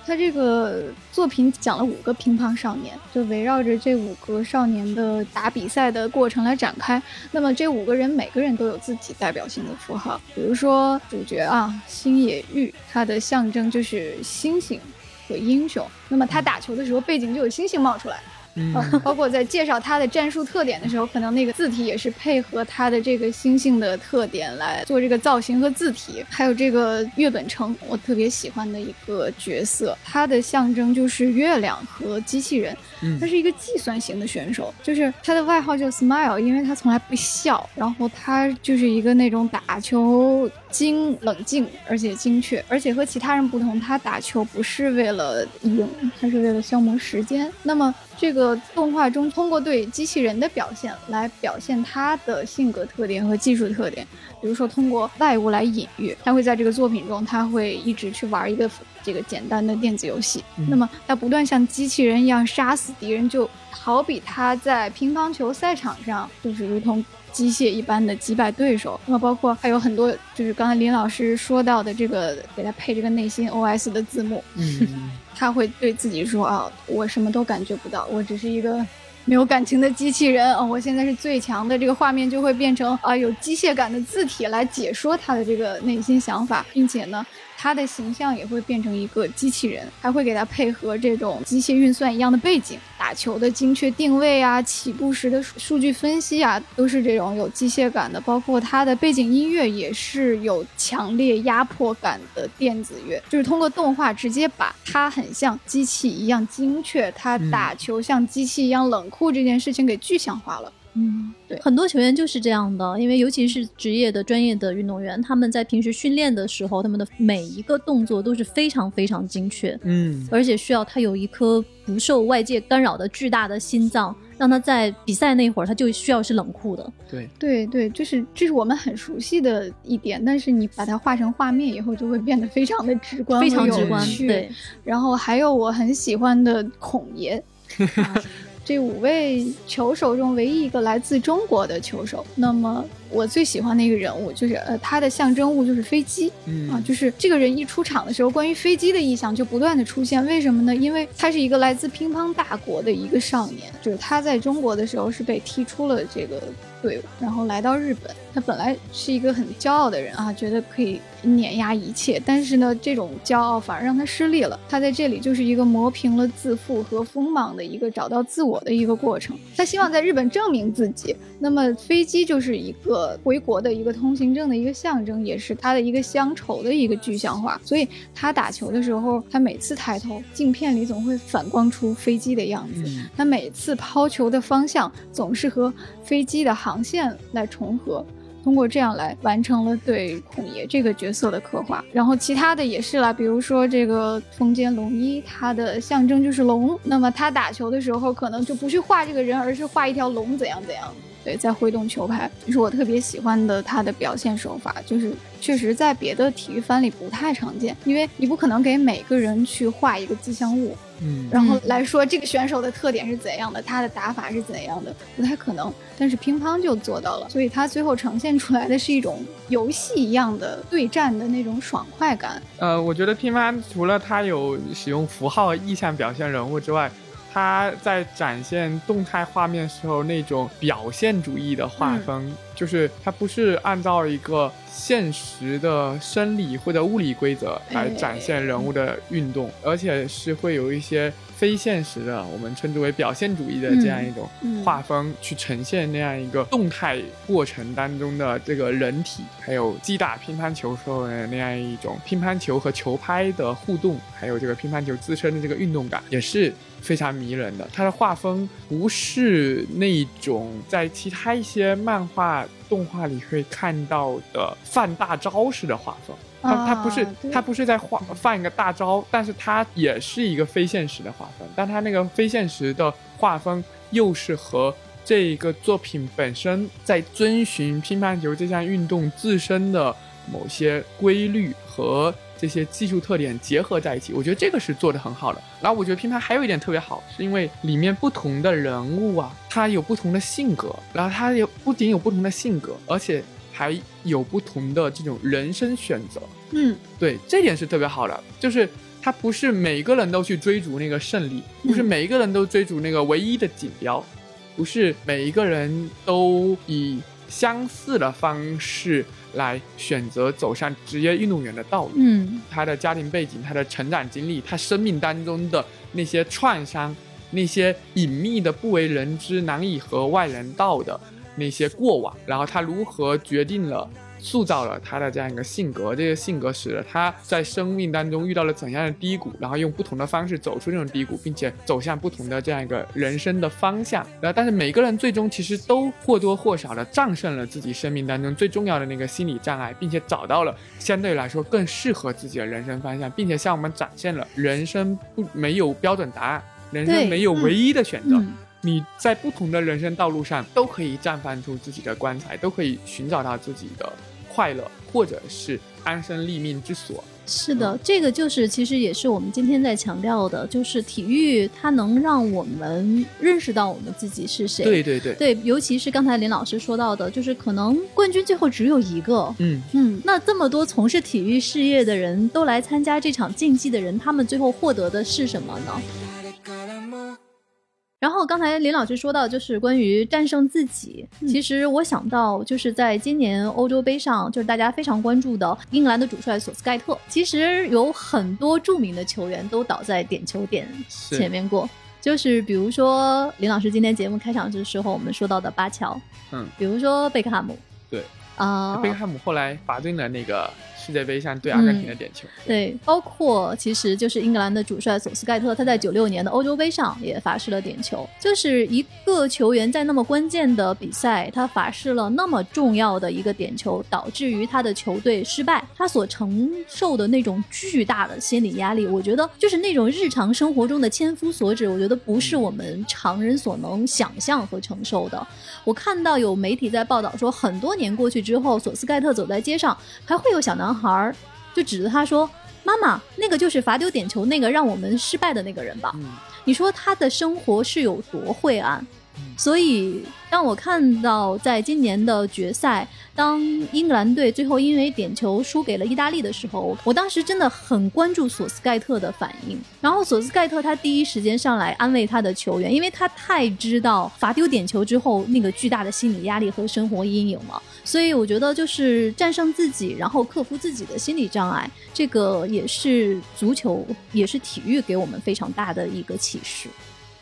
他这个作品讲了五个乒乓少年，就围绕着这五个少年的打比赛的过程来展开。那么这五个人每个人都有自己代表性的符号，比如说主角啊，星野玉，他的象征就是星星和英雄。那么他打球的时候，背景就有星星冒出来。嗯，包括在介绍他的战术特点的时候，可能那个字体也是配合他的这个星星的特点来做这个造型和字体。还有这个月本城，我特别喜欢的一个角色，它的象征就是月亮和机器人。他是一个计算型的选手，就是他的外号叫 Smile，因为他从来不笑，然后他就是一个那种打球精、冷静而且精确，而且和其他人不同，他打球不是为了赢，他是为了消磨时间。那么这个动画中通过对机器人的表现来表现他的性格特点和技术特点，比如说通过外物来隐喻，他会在这个作品中，他会一直去玩一个这个简单的电子游戏，那么他不断像机器人一样杀死敌人，就好比他在乒乓球赛场上就是如同。机械一般的击败对手，那么包括还有很多，就是刚才林老师说到的这个给他配这个内心 OS 的字幕，嗯 他会对自己说啊，我什么都感觉不到，我只是一个没有感情的机器人啊、我现在是最强的。这个画面就会变成啊有机械感的字体来解说他的这个内心想法，并且呢，他的形象也会变成一个机器人，还会给他配合这种机械运算一样的背景，打球的精确定位啊，起步时的数数据分析啊，都是这种有机械感的。包括他的背景音乐也是有强烈压迫感的电子乐，就是通过动画直接把他很像机器一样精确，他打球像机器一样冷酷这件事情给具象化了。嗯，对很多球员就是这样的，因为尤其是职业的专业的运动员，他们在平时训练的时候，他们的每一个动作都是非常非常精确，嗯而且需要他有一颗不受外界干扰的巨大的心脏，让他在比赛那会儿他就需要是冷酷的。对对对，就是这是我们很熟悉的一点，但是你把它画成画面以后，就会变得非常的直观，非常直观。对，然后还有我很喜欢的孔爷。这五位球手中唯一一个来自中国的球手，那么我最喜欢的一个人物就是呃，他的象征物就是飞机，嗯啊，就是这个人一出场的时候，关于飞机的意象就不断的出现。为什么呢？因为他是一个来自乒乓大国的一个少年，就是他在中国的时候是被踢出了这个队伍，然后来到日本。他本来是一个很骄傲的人啊，觉得可以碾压一切，但是呢，这种骄傲反而让他失利了。他在这里就是一个磨平了自负和锋芒的一个找到自我的一个过程。他希望在日本证明自己。那么飞机就是一个回国的一个通行证的一个象征，也是他的一个乡愁的一个具象化。所以他打球的时候，他每次抬头，镜片里总会反光出飞机的样子。他每次抛球的方向总是和飞机的航线来重合。通过这样来完成了对孔爷这个角色的刻画，然后其他的也是啦，比如说这个风间龙一，它的象征就是龙，那么他打球的时候可能就不去画这个人，而是画一条龙怎样怎样，对，在挥动球拍，就是我特别喜欢的他的表现手法，就是确实在别的体育番里不太常见，因为你不可能给每个人去画一个吉祥物。嗯，然后来说这个选手的特点是怎样的，他的打法是怎样的，不太可能。但是乒乓就做到了，所以他最后呈现出来的是一种游戏一样的对战的那种爽快感。呃，我觉得乒乓除了他有使用符号意象表现人物之外，他在展现动态画面时候那种表现主义的画风，就是他不是按照一个现实的生理或者物理规则来展现人物的运动，而且是会有一些非现实的，我们称之为表现主义的这样一种画风去呈现那样一个动态过程当中的这个人体，还有击打乒乓球时候的那样一种乒乓球和球拍的互动，还有这个乒乓球自身的这个运动感，也是。非常迷人的，它的画风不是那种在其他一些漫画动画里会看到的放大招式的画风，它它不是它不是在画放一个大招，但是它也是一个非现实的画风，但它那个非现实的画风又是和这个作品本身在遵循乒乓球这项运动自身的某些规律和。这些技术特点结合在一起，我觉得这个是做的很好的。然后我觉得乒乓还有一点特别好，是因为里面不同的人物啊，他有不同的性格，然后他有不仅有不同的性格，而且还有不同的这种人生选择。嗯，对，这点是特别好的，就是他不是每个人都去追逐那个胜利，不是每一个人都追逐那个唯一的锦标，不是每一个人都以相似的方式。来选择走上职业运动员的道路。嗯，他的家庭背景、他的成长经历、他生命当中的那些创伤、那些隐秘的、不为人知、难以和外人道的那些过往，然后他如何决定了。塑造了他的这样一个性格，这个性格使得他在生命当中遇到了怎样的低谷，然后用不同的方式走出这种低谷，并且走向不同的这样一个人生的方向。然后，但是每个人最终其实都或多或少的战胜了自己生命当中最重要的那个心理障碍，并且找到了相对来说更适合自己的人生方向，并且向我们展现了人生不没有标准答案，人生没有唯一的选择。你在不同的人生道路上都可以绽放出自己的光彩，都可以寻找到自己的。快乐，或者是安身立命之所。是的，这个就是其实也是我们今天在强调的，就是体育它能让我们认识到我们自己是谁。对对对，对，尤其是刚才林老师说到的，就是可能冠军最后只有一个。嗯嗯，那这么多从事体育事业的人都来参加这场竞技的人，他们最后获得的是什么呢？然后刚才林老师说到，就是关于战胜自己。其实我想到，就是在今年欧洲杯上，就是大家非常关注的英格兰的主帅索斯盖特。其实有很多著名的球员都倒在点球点前面过，就是比如说林老师今天节目开场的时候我们说到的巴乔，嗯，比如说贝克汉姆，对，啊，贝克汉姆后来罚进了那个。世界杯上对阿根廷的点球。对，包括其实就是英格兰的主帅索斯盖特，他在九六年的欧洲杯上也罚失了点球。就是一个球员在那么关键的比赛，他罚失了那么重要的一个点球，导致于他的球队失败，他所承受的那种巨大的心理压力，我觉得就是那种日常生活中的千夫所指，我觉得不是我们常人所能想象和承受的。我看到有媒体在报道说，很多年过去之后，索斯盖特走在街上，还会有小男孩儿就指着他说：“妈妈，那个就是罚丢点球那个让我们失败的那个人吧？”你说他的生活是有多晦暗？所以，当我看到在今年的决赛，当英格兰队最后因为点球输给了意大利的时候，我当时真的很关注索斯盖特的反应。然后，索斯盖特他第一时间上来安慰他的球员，因为他太知道罚丢点球之后那个巨大的心理压力和生活阴影了。所以，我觉得就是战胜自己，然后克服自己的心理障碍，这个也是足球，也是体育给我们非常大的一个启示。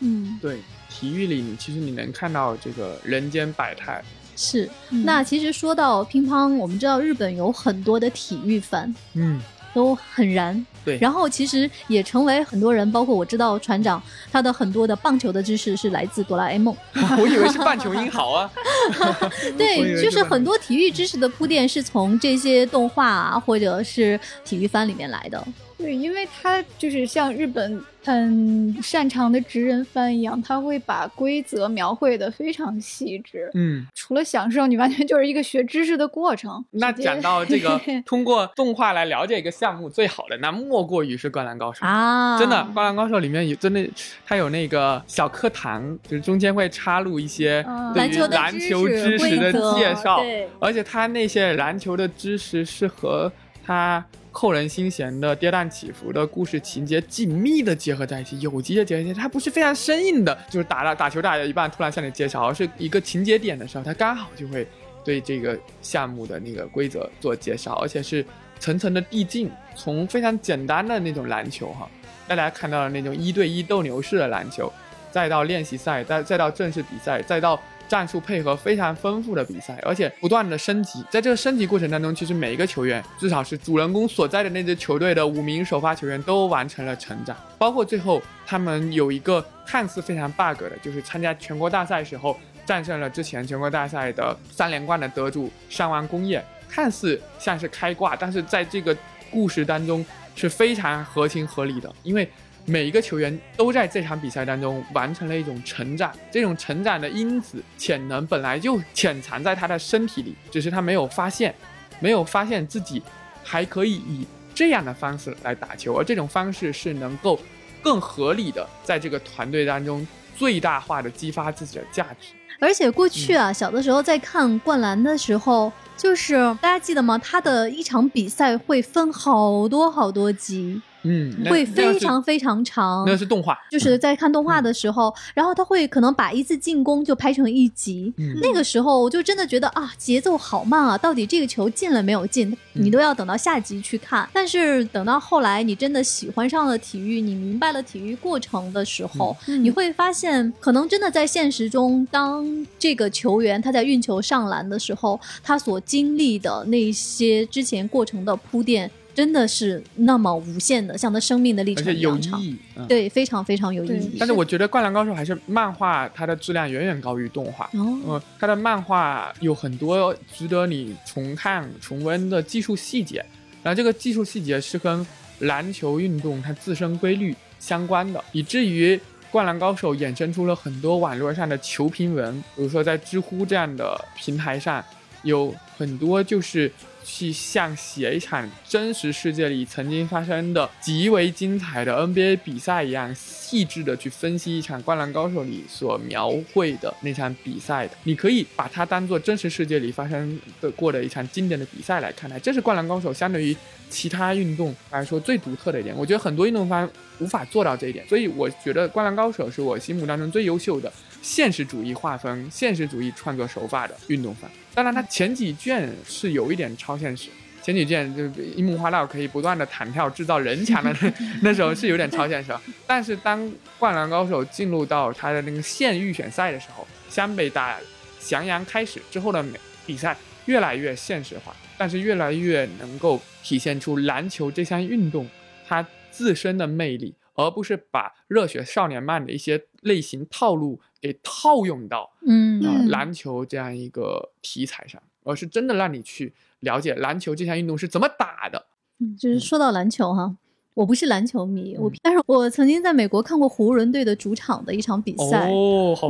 嗯，对。体育里，你其实你能看到这个人间百态。是，那其实说到乒乓，我们知道日本有很多的体育番，嗯，都很燃。对，然后其实也成为很多人，包括我知道船长，他的很多的棒球的知识是来自哆啦 A 梦。我以为是棒球英豪啊。对，就是很多体育知识的铺垫是从这些动画啊，或者是体育番里面来的。对，因为他就是像日本很擅长的职人番一样，他会把规则描绘的非常细致。嗯，除了享受，你完全就是一个学知识的过程。那讲到这个，通过动画来了解一个项目，最好的那莫过于是《灌篮高手》啊！真的，《灌篮高手》里面有真的，它有那个小课堂，就是中间会插入一些对于篮球知识的介绍，而且它那些篮球的知识是和它。扣人心弦的跌宕起伏的故事情节紧密的结合在一起，有机的结合在一起，它不是非常生硬的，就是打了打球打到一半突然向你介绍，而是一个情节点的时候，它刚好就会对这个项目的那个规则做介绍，而且是层层的递进，从非常简单的那种篮球哈，大家看到的那种一对一斗牛式的篮球，再到练习赛，再再到正式比赛，再到。战术配合非常丰富的比赛，而且不断的升级。在这个升级过程当中，其实每一个球员，至少是主人公所在的那支球队的五名首发球员，都完成了成长。包括最后他们有一个看似非常 bug 的，就是参加全国大赛时候战胜了之前全国大赛的三连冠的得主上湾工业，看似像是开挂，但是在这个故事当中是非常合情合理的，因为。每一个球员都在这场比赛当中完成了一种成长，这种成长的因子潜能本来就潜藏在他的身体里，只是他没有发现，没有发现自己还可以以这样的方式来打球，而这种方式是能够更合理的在这个团队当中最大化的激发自己的价值。而且过去啊，小的时候在看灌篮的时候，就是大家记得吗？他的一场比赛会分好多好多集。嗯，会非常非常长。那是动画，就是在看动画的时候，然后他会可能把一次进攻就拍成一集。那个时候我就真的觉得啊，节奏好慢啊！到底这个球进了没有进，你都要等到下集去看。但是等到后来，你真的喜欢上了体育，你明白了体育过程的时候，你会发现，可能真的在现实中，当这个球员他在运球上篮的时候，他所经历的那些之前过程的铺垫。真的是那么无限的，像他生命的历程一样长，对，非常非常有意义。但是我觉得《灌篮高手》还是漫画，它的质量远远高于动画。哦，它的漫画有很多值得你重看、重温的技术细节，然后这个技术细节是跟篮球运动它自身规律相关的，以至于《灌篮高手》衍生出了很多网络上的球评文，比如说在知乎这样的平台上，有很多就是。去像写一场真实世界里曾经发生的极为精彩的 NBA 比赛一样，细致的去分析一场《灌篮高手》里所描绘的那场比赛的。你可以把它当做真实世界里发生的过的一场经典的比赛来看待。这是《灌篮高手》相对于其他运动来说最独特的一点。我觉得很多运动方无法做到这一点，所以我觉得《灌篮高手》是我心目当中最优秀的现实主义画风、现实主义创作手法的运动番。当然，它前几卷是有一点超现实。前几卷就樱木花道可以不断的弹跳制造人墙的那 那时候是有点超现实。但是当灌篮高手进入到他的那个县预选赛的时候，湘北打翔阳开始之后的比赛越来越现实化，但是越来越能够体现出篮球这项运动它自身的魅力，而不是把热血少年漫的一些类型套路给套用到嗯篮球这样一个题材上，而是真的让你去了解篮球这项运动是怎么打的。嗯就是说到篮球哈。我不是篮球迷，我嗯但是我曾经在美国看过湖人队的主场的一场比赛，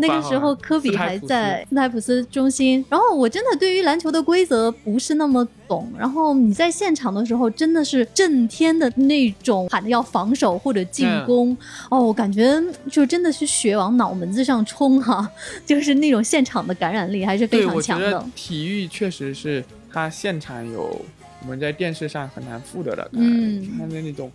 那个时候科比还在斯泰普斯中心，然后我真的对于篮球的规则不是那么懂，然后你在现场的时候真的是震天的那种喊着要防守或者进嗯攻，哦，我感觉就真的是血往脑门子上冲哈、就是那种现场的感染力还是非，常强的。体育确实是它现场有我们在电视上很难复得的，嗯它的那种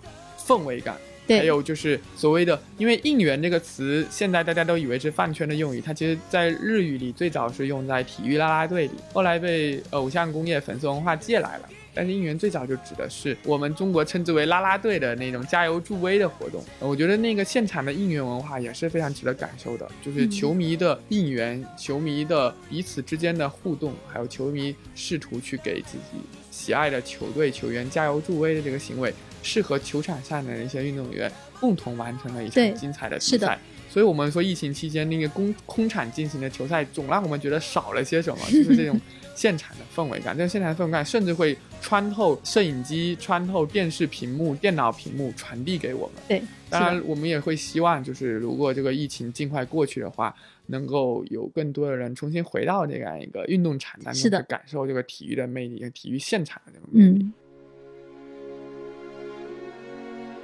氛围感。还，有就是所谓的，因为应援这个词，现在大家都以为是饭圈的用语，它其实在日语里最早是用在体育啦啦队里，后来被偶像工业粉丝文化借来了。但是应援最早就指的是我们中国称之为啦啦队的那种加油助威的活动。呃我觉得那个现场的应援文化也是非常值得感受的，就是嗯球迷的应援、球迷的彼此之间的互动，还有球迷试图去给自己喜爱的球队球员加油助威的这个行为，是和球场上的一些运动员共同完成了一对场精彩的比赛。所以我们说疫情期间那个空空场进行的球赛，总让我们觉得少了些什么，就是这种现场的氛围感。这种现场的氛围感甚至会穿透摄影机、穿透电视屏幕、电脑屏幕传递给我们。对，当然，我们也会希望，就是如果这个疫情尽快过去的话，能够有更多的人重新回到这样一个运动场当中去感受这个体育的魅力和体育现场的这种魅力。嗯。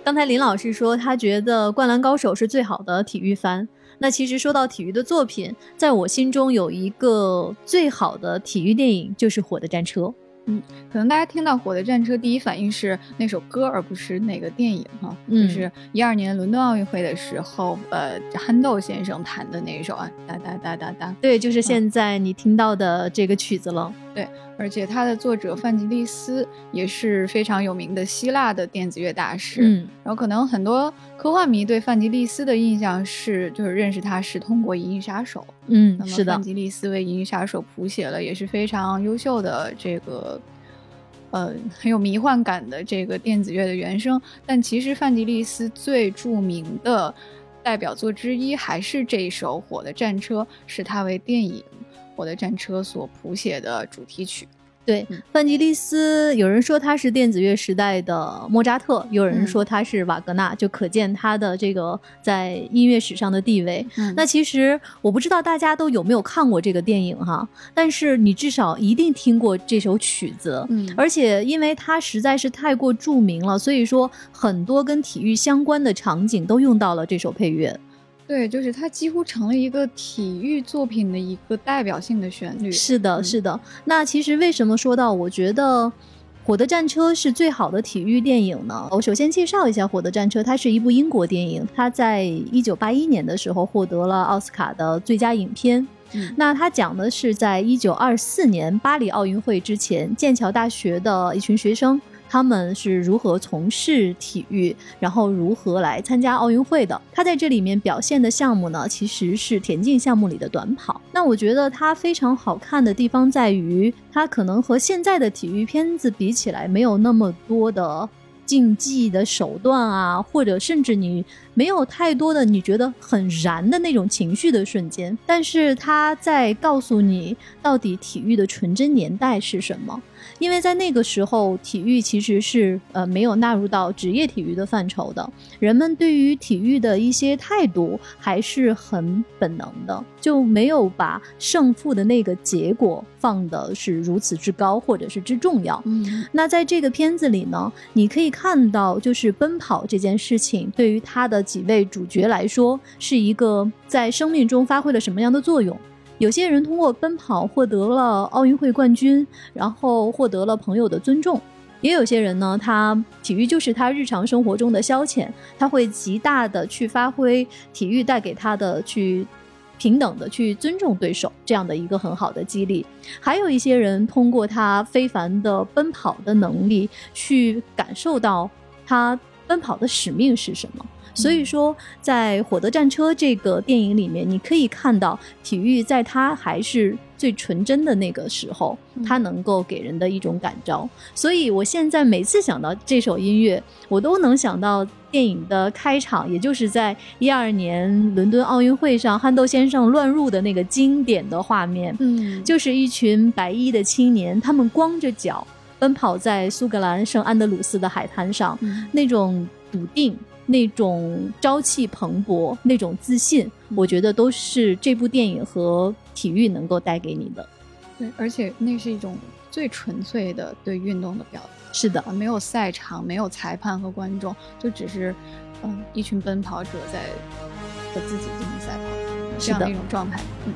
刚才林老师说，他觉得《灌篮高手》是最好的体育番。那其实说到体育的作品，在我心中有一个最好的体育电影，就是《火的战车》。可能大家听到《火的战车》第一反应是那首歌，而不是那个电影哈。嗯就是一二年伦敦奥运会的时候，呃，憨豆先生弹的那一首啊，哒哒哒哒哒。对，就是现在你听到的这个曲子了。对而且它的作者范吉利斯也是非常有名的希腊的电子乐大师。嗯，然后可能很多科幻迷对范吉利斯的印象是，就是认识他是通过《银翼杀手》。嗯，那么是的范，吉利斯为《银翼杀手》谱写了也是非常优秀的这个，呃，很有迷幻感的这个电子乐的原声。但其实范吉利斯最著名的代表作之一还是这一首《火的战车》，是他为电影《火的战车》所谱写的主题曲。对嗯，范吉利斯，有人说他是电子乐时代的莫扎特，有人嗯说他是瓦格纳，就可见他的这个在音乐史上的地位。嗯那其实我不知道大家都有没有看过这个电影哈，但是你至少一定听过这首曲子。嗯而且，因为它实在是太过著名了，所以说很多跟体育相关的场景都用到了这首配乐。对，就是它几乎成了一个体育作品的一个代表性的旋律。是的，嗯是的。那其实为什么说到我觉得《火的战车》是最好的体育电影呢？我首先介绍一下《火的战车》，它是一部英国电影，它在一九八一年的时候获得了奥斯卡的最佳影片。嗯那它讲的是在一九二四年巴黎奥运会之前，剑桥大学的一群学生。他们是如何从事体育，然后如何来参加奥运会的？他在这里面表现的项目呢，其实是田径项目里的短跑。那我觉得他非常好看的地方在于，他可能和现在的体育片子比起来，没有那么多的竞技的手段啊，或者甚至你没有太多的你觉得很燃的那种情绪的瞬间，但是他在告诉你到底体育的纯真年代是什么。因为在那个时候，体育其实是呃没有纳入到职业体育的范畴的，人们对于体育的一些态度还是很本能的，就没有把胜负的那个结果放的是如此之高或者是之重要。嗯那在这个片子里呢，你可以看到，就是奔跑这件事情对于他的几位主角来说，是一个在生命中发挥了什么样的作用。有些人通过奔跑获得了奥运会冠军，然后获得了朋友的尊重；也有些人呢，他体育就是他日常生活中的消遣，他会极大的去发挥体育带给他的去平等的去尊重对手这样的一个很好的激励。还有一些人通过他非凡的奔跑的能力，去感受到他奔跑的使命是什么。所以说，在《火的战车》这个电影里面，你可以看到体育在它还是最纯真的那个时候，它能够给人的一种感召。所以我现在每次想到这首音乐，我都能想到电影的开场，也就是在一二年伦敦奥运会上憨豆先生乱入的那个经典的画面。嗯，就是一群白衣的青年，他们光着脚奔跑在苏格兰圣安德鲁斯的海滩上，那种笃定。那种朝气蓬勃，那种自信，我觉得都是这部电影和体育能够带给你的。对，而且那是一种最纯粹的对运动的表达。是的，没有赛场，没有裁判和观众，就只是嗯一群奔跑者在和自己进行赛跑，这样的一种状态。嗯。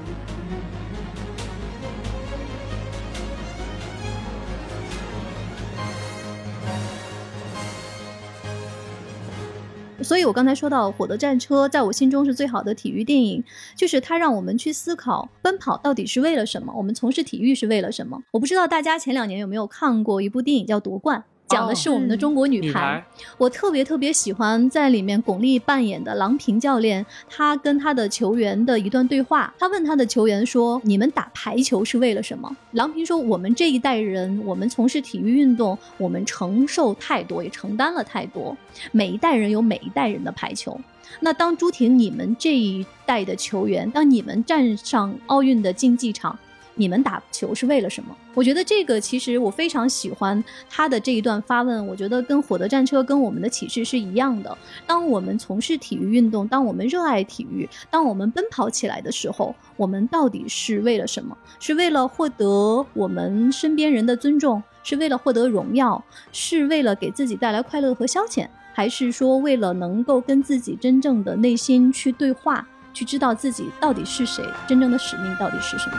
所以，我刚才说到《火的战车》在我心中是最好的体育电影，就是它让我们去思考奔跑到底是为了什么，我们从事体育是为了什么。我不知道大家前两年有没有看过一部电影叫《夺冠》。讲的是我们的中国女排，我特别特别喜欢在里面巩俐扮演的郎平教练，她跟她的球员的一段对话。她问她的球员说：“你们打排球是为了什么？”郎平说：“我们这一代人，我们从事体育运动，我们承受太多，也承担了太多。每一代人有每一代人的排球。那当朱婷你们这一代的球员，当你们站上奥运的竞技场。”你们打球是为了什么？我觉得这个其实我非常喜欢他的这一段发问。我觉得跟《火的战车》跟我们的启示是一样的。当我们从事体育运动，当我们热爱体育，当我们奔跑起来的时候，我们到底是为了什么？是为了获得我们身边人的尊重？是为了获得荣耀？是为了给自己带来快乐和消遣？还是说为了能够跟自己真正的内心去对话，去知道自己到底是谁，真正的使命到底是什么？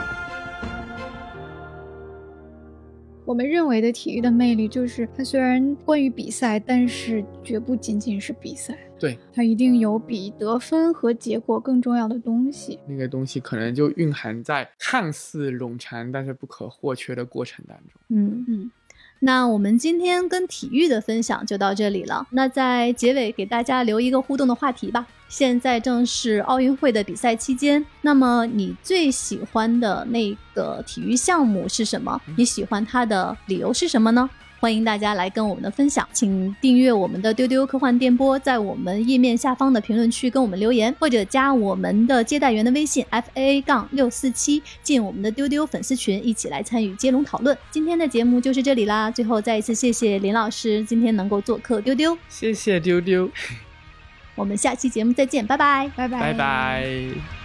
我们认为的体育的魅力，就是它虽然关于比赛，但是绝不仅仅是比赛。对，它一定有比得分和结果更重要的东西。那个东西可能就蕴含在看似冗长但是不可或缺的过程当中。嗯嗯。那我们今天跟体育的分享就到这里了。那在结尾给大家留一个互动的话题吧。现在正是奥运会的比赛期间，那么你最喜欢的那个体育项目是什么？你喜欢它的理由是什么呢？欢迎大家来跟我们的分享，请订阅我们的丢丢科幻电波，在我们页面下方的评论区跟我们留言，或者加我们的接待员的微信 f a 杠六四七，进我们的丢丢粉丝群，一起来参与接龙讨论。今天的节目就是这里啦，最后再一次谢谢林老师今天能够做客丢丢，谢谢丢丢，我们下期节目再见，拜拜，拜拜，拜拜。